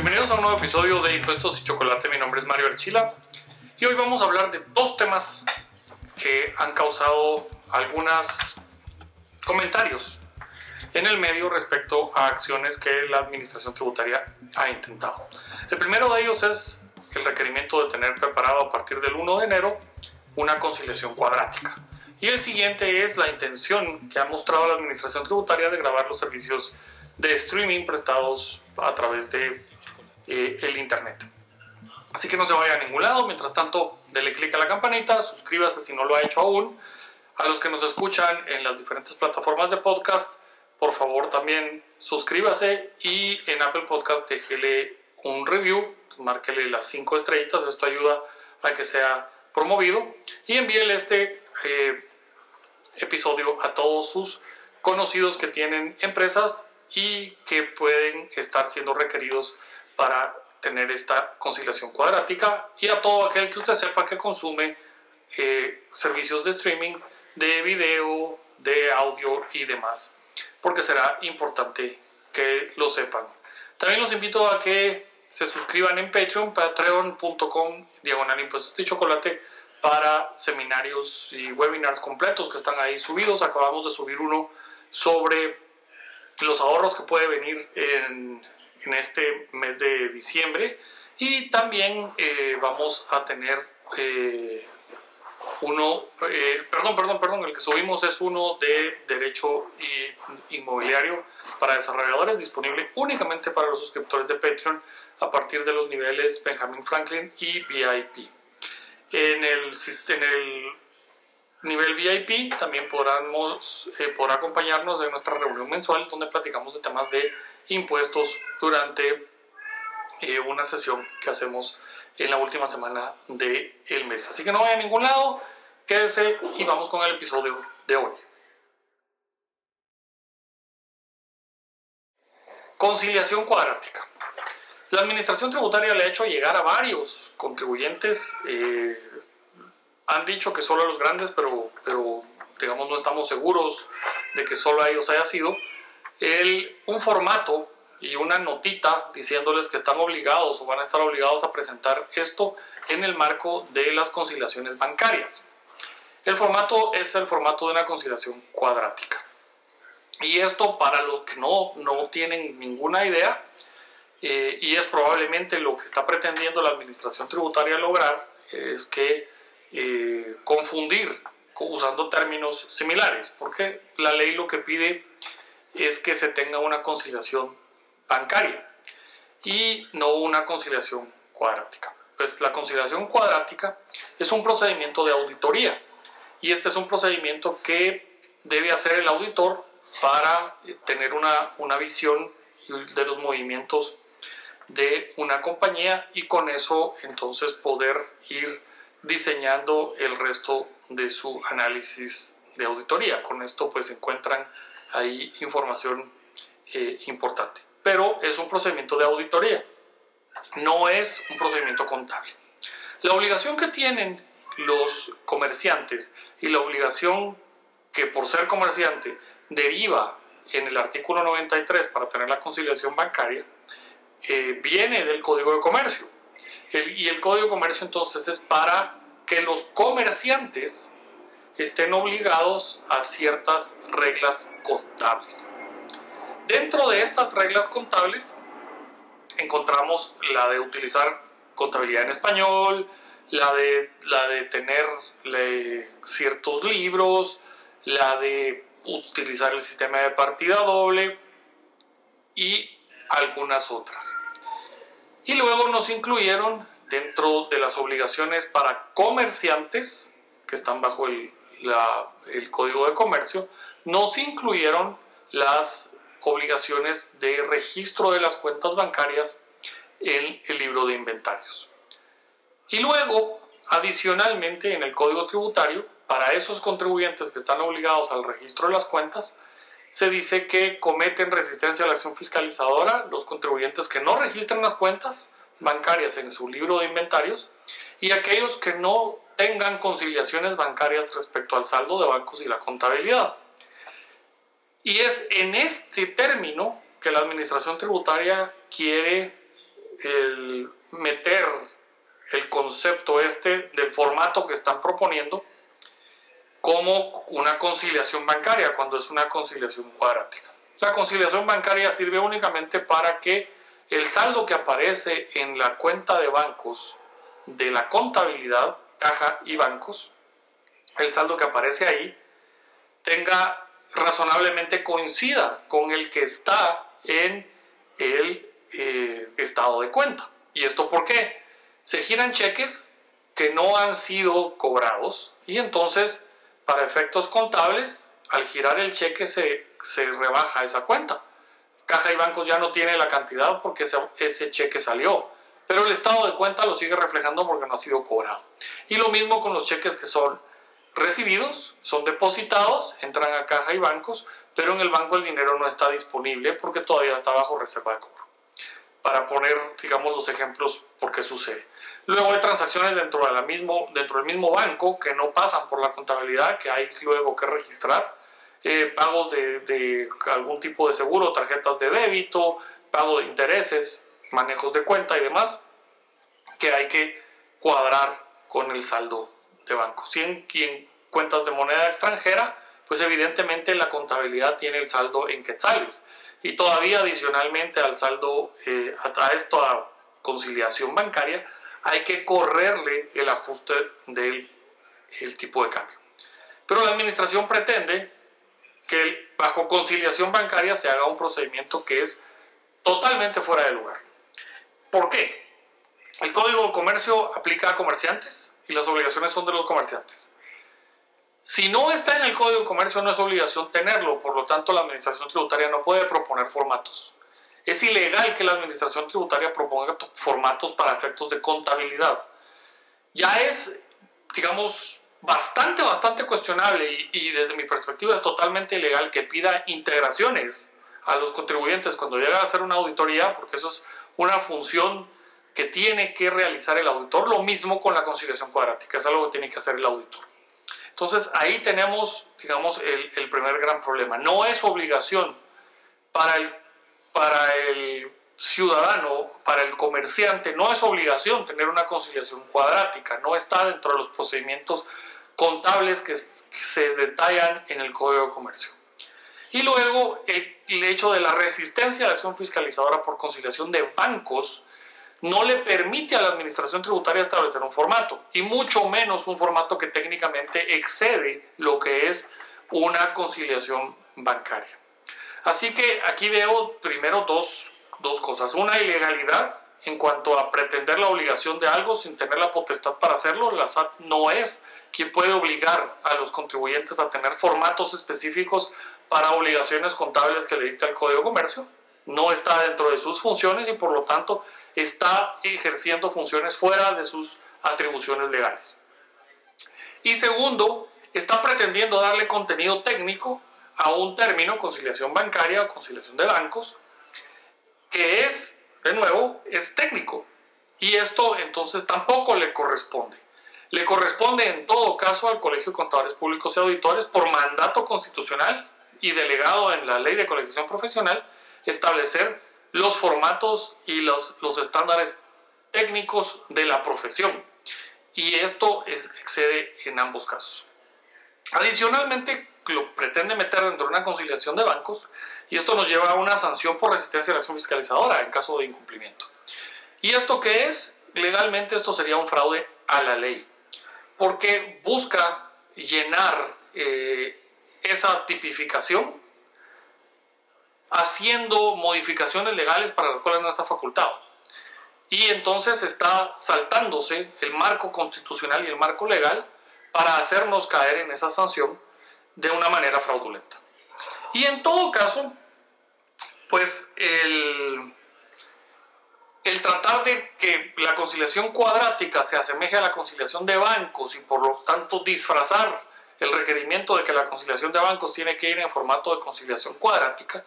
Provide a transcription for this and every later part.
Bienvenidos a un nuevo episodio de Impuestos y Chocolate. Mi nombre es Mario Archila y hoy vamos a hablar de dos temas que han causado algunos comentarios en el medio respecto a acciones que la Administración Tributaria ha intentado. El primero de ellos es el requerimiento de tener preparado a partir del 1 de enero una conciliación cuadrática. Y el siguiente es la intención que ha mostrado la Administración Tributaria de grabar los servicios de streaming prestados a través de eh, el Internet. Así que no se vaya a ningún lado. Mientras tanto, dele clic a la campanita, suscríbase si no lo ha hecho aún. A los que nos escuchan en las diferentes plataformas de podcast, por favor también suscríbase y en Apple Podcast déjele un review, márquele las 5 estrellitas, esto ayuda a que sea promovido y envíele este eh, episodio a todos sus conocidos que tienen empresas y que pueden estar siendo requeridos para tener esta conciliación cuadrática y a todo aquel que usted sepa que consume eh, servicios de streaming, de video, de audio y demás, porque será importante que lo sepan. También los invito a que se suscriban en Patreon, patreon.com, diagonal impuestos de chocolate, para seminarios y webinars completos que están ahí subidos. Acabamos de subir uno sobre los ahorros que puede venir en, en este mes de diciembre y también eh, vamos a tener eh, uno, eh, perdón, perdón, perdón, el que subimos es uno de derecho inmobiliario para desarrolladores disponible únicamente para los suscriptores de Patreon a partir de los niveles Benjamin Franklin y VIP. En el, en el nivel VIP también podrán, eh, podrá acompañarnos en nuestra reunión mensual donde platicamos de temas de impuestos durante eh, una sesión que hacemos en la última semana del mes. Así que no vaya a ningún lado, quédese y vamos con el episodio de hoy. Conciliación cuadrática. La administración tributaria le ha hecho llegar a varios contribuyentes, eh, han dicho que solo a los grandes, pero, pero digamos no estamos seguros de que solo a ellos haya sido, el, un formato y una notita diciéndoles que están obligados o van a estar obligados a presentar esto en el marco de las conciliaciones bancarias. El formato es el formato de una conciliación cuadrática. Y esto para los que no, no tienen ninguna idea, eh, y es probablemente lo que está pretendiendo la Administración Tributaria lograr, es que eh, confundir usando términos similares, porque la ley lo que pide es que se tenga una conciliación bancaria y no una conciliación cuadrática. Pues la conciliación cuadrática es un procedimiento de auditoría y este es un procedimiento que debe hacer el auditor para eh, tener una, una visión de los movimientos de una compañía y con eso entonces poder ir diseñando el resto de su análisis de auditoría. Con esto pues encuentran ahí información eh, importante. Pero es un procedimiento de auditoría, no es un procedimiento contable. La obligación que tienen los comerciantes y la obligación que por ser comerciante deriva en el artículo 93 para tener la conciliación bancaria, eh, viene del Código de Comercio. y el Código de Comercio entonces es para que los comerciantes estén obligados a ciertas reglas contables. Dentro de estas reglas contables encontramos la de utilizar contabilidad en español, la de, la de tener ciertos libros, la de utilizar el sistema de partida doble y algunas otras. Y luego nos incluyeron dentro de las obligaciones para comerciantes que están bajo el, el Código de Comercio, no se incluyeron las obligaciones de registro de las cuentas bancarias en el libro de inventarios. Y luego, adicionalmente, en el Código Tributario, para esos contribuyentes que están obligados al registro de las cuentas, se dice que cometen resistencia a la acción fiscalizadora los contribuyentes que no registran las cuentas bancarias en su libro de inventarios y aquellos que no tengan conciliaciones bancarias respecto al saldo de bancos y la contabilidad. Y es en este término que la Administración Tributaria quiere el meter el concepto este del formato que están proponiendo como una conciliación bancaria cuando es una conciliación cuadrática. La conciliación bancaria sirve únicamente para que el saldo que aparece en la cuenta de bancos de la contabilidad, caja y bancos, el saldo que aparece ahí, tenga razonablemente coincida con el que está en el eh, estado de cuenta. ¿Y esto por qué? Se giran cheques que no han sido cobrados y entonces para efectos contables al girar el cheque se, se rebaja esa cuenta. Caja y bancos ya no tiene la cantidad porque ese, ese cheque salió, pero el estado de cuenta lo sigue reflejando porque no ha sido cobrado. Y lo mismo con los cheques que son recibidos, son depositados, entran a caja y bancos, pero en el banco el dinero no está disponible porque todavía está bajo reserva de cobro. Para poner, digamos, los ejemplos por qué sucede. Luego hay transacciones dentro, de la mismo, dentro del mismo banco que no pasan por la contabilidad, que hay luego que registrar. Eh, pagos de, de algún tipo de seguro, tarjetas de débito, pago de intereses, manejos de cuenta y demás, que hay que cuadrar con el saldo de banco. Si en, en cuentas de moneda extranjera, pues evidentemente la contabilidad tiene el saldo en quetzales. Y todavía adicionalmente al saldo, eh, a esto, a conciliación bancaria, hay que correrle el ajuste del el tipo de cambio. Pero la administración pretende que bajo conciliación bancaria se haga un procedimiento que es totalmente fuera de lugar. ¿Por qué? El Código de Comercio aplica a comerciantes y las obligaciones son de los comerciantes. Si no está en el Código de Comercio no es obligación tenerlo, por lo tanto la Administración Tributaria no puede proponer formatos. Es ilegal que la Administración Tributaria proponga formatos para efectos de contabilidad. Ya es, digamos, bastante, bastante cuestionable y, y desde mi perspectiva es totalmente ilegal que pida integraciones a los contribuyentes cuando llega a hacer una auditoría, porque eso es una función que tiene que realizar el auditor, lo mismo con la conciliación cuadrática, es algo que tiene que hacer el auditor. Entonces ahí tenemos, digamos, el, primer gran problema. No es obligación para el, para el ciudadano, para el comerciante, no es obligación tener una conciliación cuadrática, no está dentro de los procedimientos contables que se detallan en el Código de Comercio. Y luego el, hecho de la resistencia a la acción fiscalizadora por conciliación de bancos no le permite a la administración tributaria establecer un formato, y mucho menos un formato que técnicamente excede lo que es una conciliación bancaria. Así que aquí veo primero dos, dos cosas. Una ilegalidad en cuanto a pretender la obligación de algo sin tener la potestad para hacerlo. La SAT no es quien puede obligar a los contribuyentes a tener formatos específicos para obligaciones contables que le dicta el Código de Comercio. No está dentro de sus funciones y por lo tanto está ejerciendo funciones fuera de sus atribuciones legales. Y segundo, está pretendiendo darle contenido técnico a un término, conciliación bancaria o conciliación de bancos, que es, de nuevo, es técnico. Y esto entonces tampoco le corresponde. Le corresponde en todo caso al Colegio de Contadores Públicos y Auditores por mandato constitucional y delegado en la ley de colegiación profesional establecer los formatos y los, los estándares técnicos de la profesión. Y esto excede en ambos casos. Adicionalmente, lo pretende meter dentro de una conciliación de bancos y esto nos lleva a una sanción por resistencia a la acción fiscalizadora en caso de incumplimiento. ¿Y esto qué es? Legalmente esto sería un fraude a la ley, porque busca llenar eh, esa tipificación haciendo modificaciones legales para las cuales no está facultado. Y entonces está saltándose el marco constitucional y el marco legal para hacernos caer en esa sanción de una manera fraudulenta. Y en todo caso, pues el, el tratar de que la conciliación cuadrática se asemeje a la conciliación de bancos y por lo tanto disfrazar el requerimiento de que la conciliación de bancos tiene que ir en formato de conciliación cuadrática,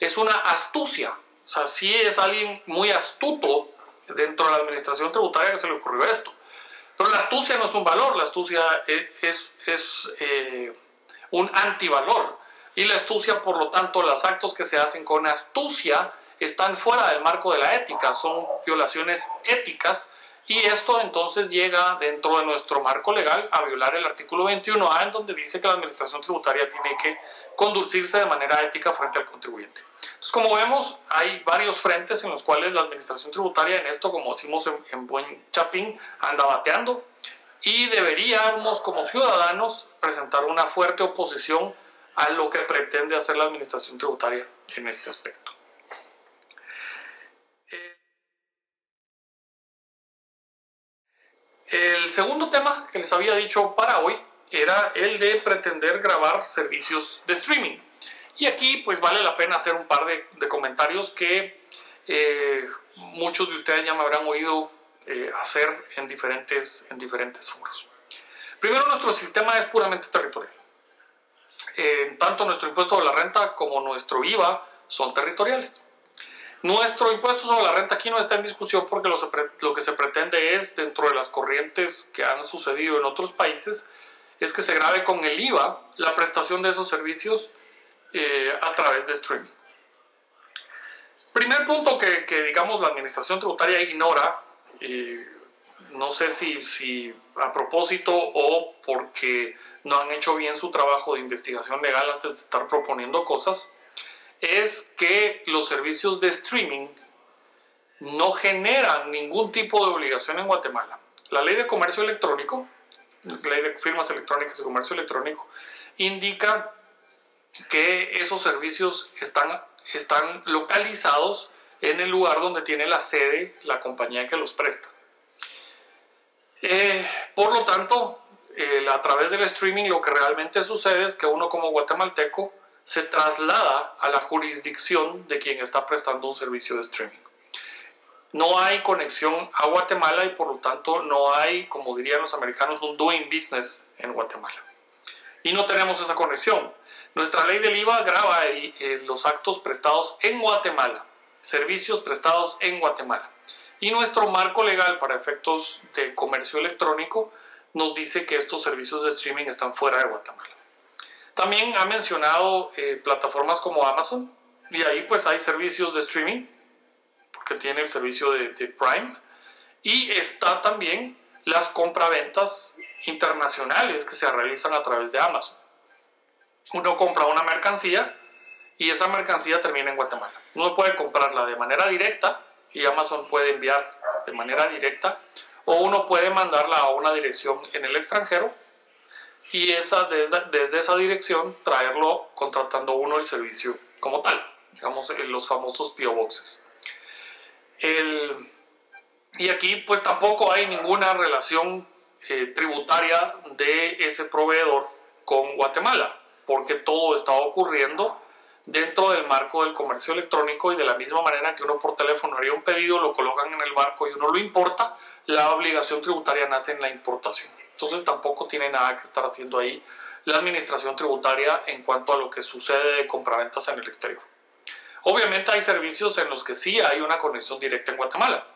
es una astucia. O sea, sí es alguien muy astuto dentro de la administración tributaria que se le ocurrió esto. Pero la astucia no es un valor, la astucia es, es, eh, un antivalor. Y la astucia, por lo tanto, los actos que se hacen con astucia están fuera del marco de la ética, son violaciones éticas y esto entonces llega dentro de nuestro marco legal a violar el artículo 21A en donde dice que la administración tributaria tiene que conducirse de manera ética frente al contribuyente. Entonces, como vemos, hay varios frentes en los cuales la administración tributaria en esto, como decimos en, buen chapín, anda bateando y deberíamos como ciudadanos presentar una fuerte oposición a lo que pretende hacer la administración tributaria en este aspecto. El segundo tema que les había dicho para hoy era el de pretender grabar servicios de streaming. Y aquí pues vale la pena hacer un par de, comentarios que eh, muchos de ustedes ya me habrán oído eh, hacer en diferentes, en diferentes foros. Primero, nuestro sistema es puramente territorial. Eh, tanto nuestro impuesto de la renta como nuestro IVA son territoriales. Nuestro impuesto sobre la renta aquí no está en discusión porque lo, que se pretende es, dentro de las corrientes que han sucedido en otros países, es que se grabe con el IVA la prestación de esos servicios eh, a través de streaming. Primer punto que, digamos la administración tributaria ignora, no sé si, si a propósito o porque no han hecho bien su trabajo de investigación legal antes de estar proponiendo cosas, es que los servicios de streaming no generan ningún tipo de obligación en Guatemala. La ley de comercio electrónico, la ley de firmas electrónicas y comercio electrónico, indica que esos servicios están, están localizados en el lugar donde tiene la sede la compañía que los presta. Eh, por lo tanto, a través del streaming lo que realmente sucede es que uno como guatemalteco se traslada a la jurisdicción de quien está prestando un servicio de streaming. No hay conexión a Guatemala y por lo tanto no hay, como dirían los americanos, un doing business en Guatemala. Y no tenemos esa conexión. Nuestra ley del IVA graba los actos prestados en Guatemala, servicios prestados en Guatemala. Y nuestro marco legal para efectos de comercio electrónico nos dice que estos servicios de streaming están fuera de Guatemala. También ha mencionado eh, plataformas como Amazon y ahí pues hay servicios de streaming porque tiene el servicio de, Prime y está también las compraventas internacionales que se realizan a través de Amazon. Uno compra una mercancía y esa mercancía termina en Guatemala. Uno puede comprarla de manera directa y Amazon puede enviar de manera directa o uno puede mandarla a una dirección en el extranjero y esa, desde, esa dirección traerlo contratando uno el servicio como tal, digamos los famosos PO Boxes. y aquí pues tampoco hay ninguna relación eh, tributaria de ese proveedor con Guatemala, porque todo está ocurriendo dentro del marco del comercio electrónico y de la misma manera que uno por teléfono haría un pedido, lo colocan en el barco y uno lo importa, la obligación tributaria nace en la importación. Entonces tampoco tiene nada que estar haciendo ahí la administración tributaria en cuanto a lo que sucede de compraventas en el exterior. Obviamente hay servicios en los que sí hay una conexión directa en Guatemala.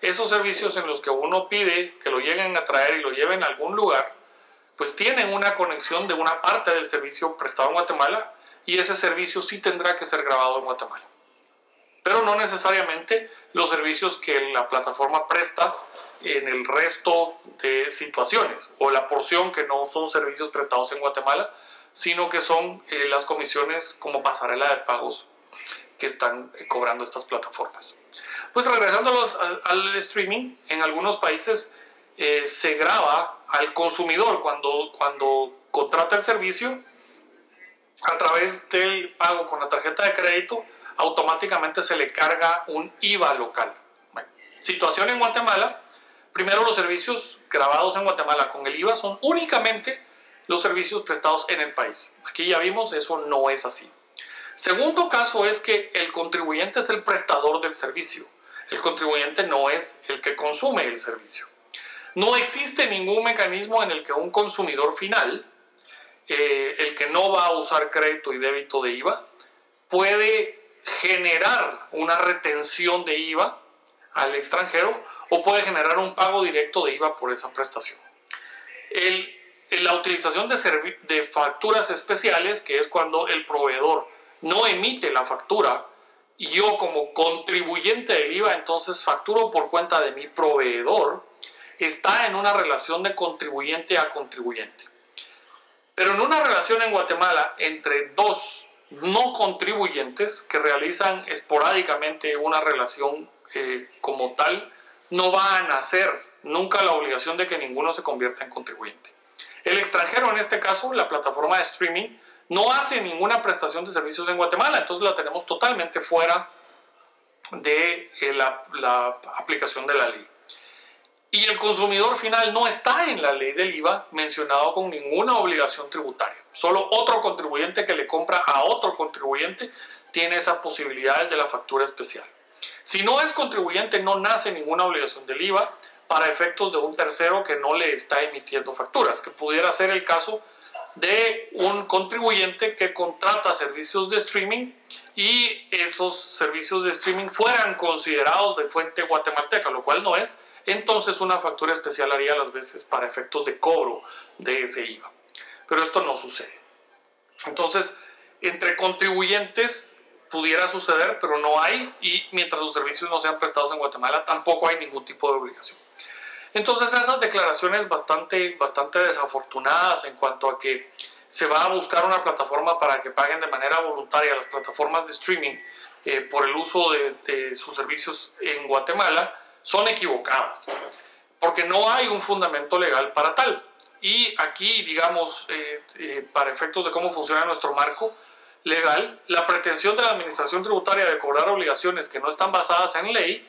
Esos servicios en los que uno pide que lo lleguen a traer y lo lleven a algún lugar, pues tienen una conexión de una parte del servicio prestado en Guatemala y ese servicio sí tendrá que ser grabado en Guatemala. Pero no necesariamente los servicios que la plataforma presta en el resto de situaciones, o la porción que no son servicios prestados en Guatemala, sino que son eh, las comisiones como pasarela de pagos que están eh, cobrando estas plataformas. Pues regresando al, streaming, en algunos países eh, se graba al consumidor cuando, cuando contrata el servicio a través del pago con la tarjeta de crédito, automáticamente se le carga un IVA local. situación en Guatemala, Primero, los servicios grabados en Guatemala con el IVA son únicamente los servicios prestados en el país. Aquí ya vimos, eso no es así. Segundo caso es que el contribuyente es el prestador del servicio. El contribuyente no es el que consume el servicio. No existe ningún mecanismo en el que un consumidor final, eh, el que no va a usar crédito y débito de IVA, puede generar una retención de IVA al extranjero o puede generar un pago directo de IVA por esa prestación. El, la utilización de, de facturas especiales, que es cuando el proveedor no emite la factura y yo como contribuyente del IVA entonces facturo por cuenta de mi proveedor, está en una relación de contribuyente a contribuyente. Pero en una relación en Guatemala entre dos no contribuyentes que realizan esporádicamente una relación eh, como tal, no va a nacer nunca la obligación de que ninguno se convierta en contribuyente. El extranjero, en este caso, la plataforma de streaming, no hace ninguna prestación de servicios en Guatemala, entonces la tenemos totalmente fuera de eh, la, aplicación de la ley. Y el consumidor final no está en la ley del IVA mencionado con ninguna obligación tributaria. Solo otro contribuyente que le compra a otro contribuyente tiene esas posibilidades de la factura especial. Si no es contribuyente, no nace ninguna obligación del IVA para efectos de un tercero que no le está emitiendo facturas, que pudiera ser el caso de un contribuyente que contrata servicios de streaming y esos servicios de streaming fueran considerados de fuente guatemalteca, lo cual no es, entonces una factura especial haría las veces para efectos de cobro de ese IVA. Pero esto no sucede. Entonces, entre contribuyentes pudiera suceder, pero no hay, y mientras los servicios no sean prestados en Guatemala, tampoco hay ningún tipo de obligación. Entonces esas declaraciones bastante, bastante desafortunadas en cuanto a que se va a buscar una plataforma para que paguen de manera voluntaria las plataformas de streaming eh, por el uso de, sus servicios en Guatemala son equivocadas, porque no hay un fundamento legal para tal. Y aquí, digamos, eh, eh, para efectos de cómo funciona nuestro marco legal, la pretensión de la Administración Tributaria de cobrar obligaciones que no están basadas en ley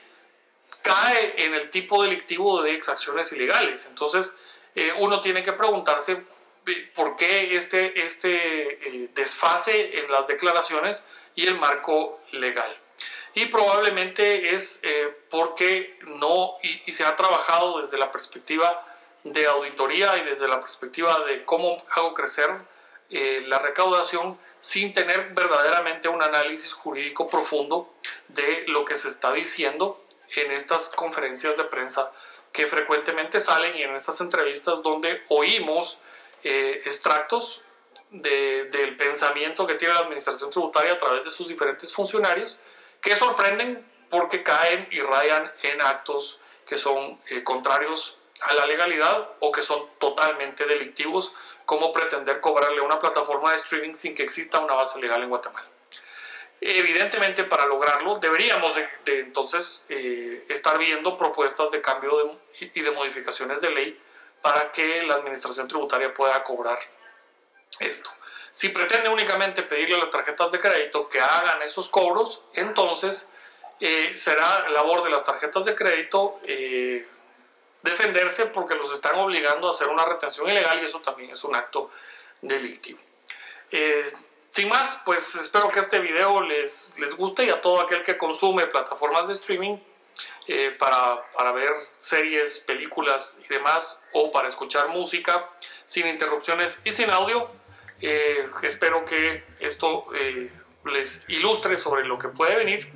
cae en el tipo delictivo de exacciones ilegales. Entonces, eh, uno tiene que preguntarse eh, por qué este, este eh, desfase en las declaraciones y el marco legal. Y probablemente es porque no, y, se ha trabajado desde la perspectiva de auditoría y desde la perspectiva de cómo hago crecer la recaudación sin tener verdaderamente un análisis jurídico profundo de lo que se está diciendo en estas conferencias de prensa que frecuentemente salen y en estas entrevistas donde oímos eh, extractos del pensamiento que tiene la administración tributaria a través de sus diferentes funcionarios que sorprenden porque caen y rayan en actos que son eh, contrarios a la legalidad o que son totalmente delictivos, como pretender cobrarle una plataforma de streaming sin que exista una base legal en Guatemala. Evidentemente, para lograrlo, deberíamos de, entonces eh, estar viendo propuestas de cambio y de modificaciones de ley para que la administración tributaria pueda cobrar esto. Si pretende únicamente pedirle a las tarjetas de crédito que hagan esos cobros, entonces eh, será labor de las tarjetas de crédito eh, defenderse porque los están obligando a hacer una retención ilegal y eso también es un acto delictivo. Sin más, pues espero que este video les, les guste y a todo aquel que consume plataformas de streaming eh, para, para, ver series, películas y demás, o para escuchar música sin interrupciones y sin audio. Eh, espero que esto eh, les ilustre sobre lo que puede venir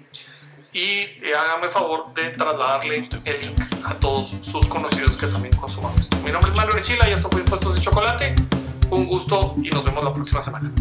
y háganme favor de trasladarle el link a todos sus conocidos que también consuman esto. Mi nombre es Mario Rechila y esto fue Impuestos de Chocolate. Un gusto y nos vemos la próxima semana.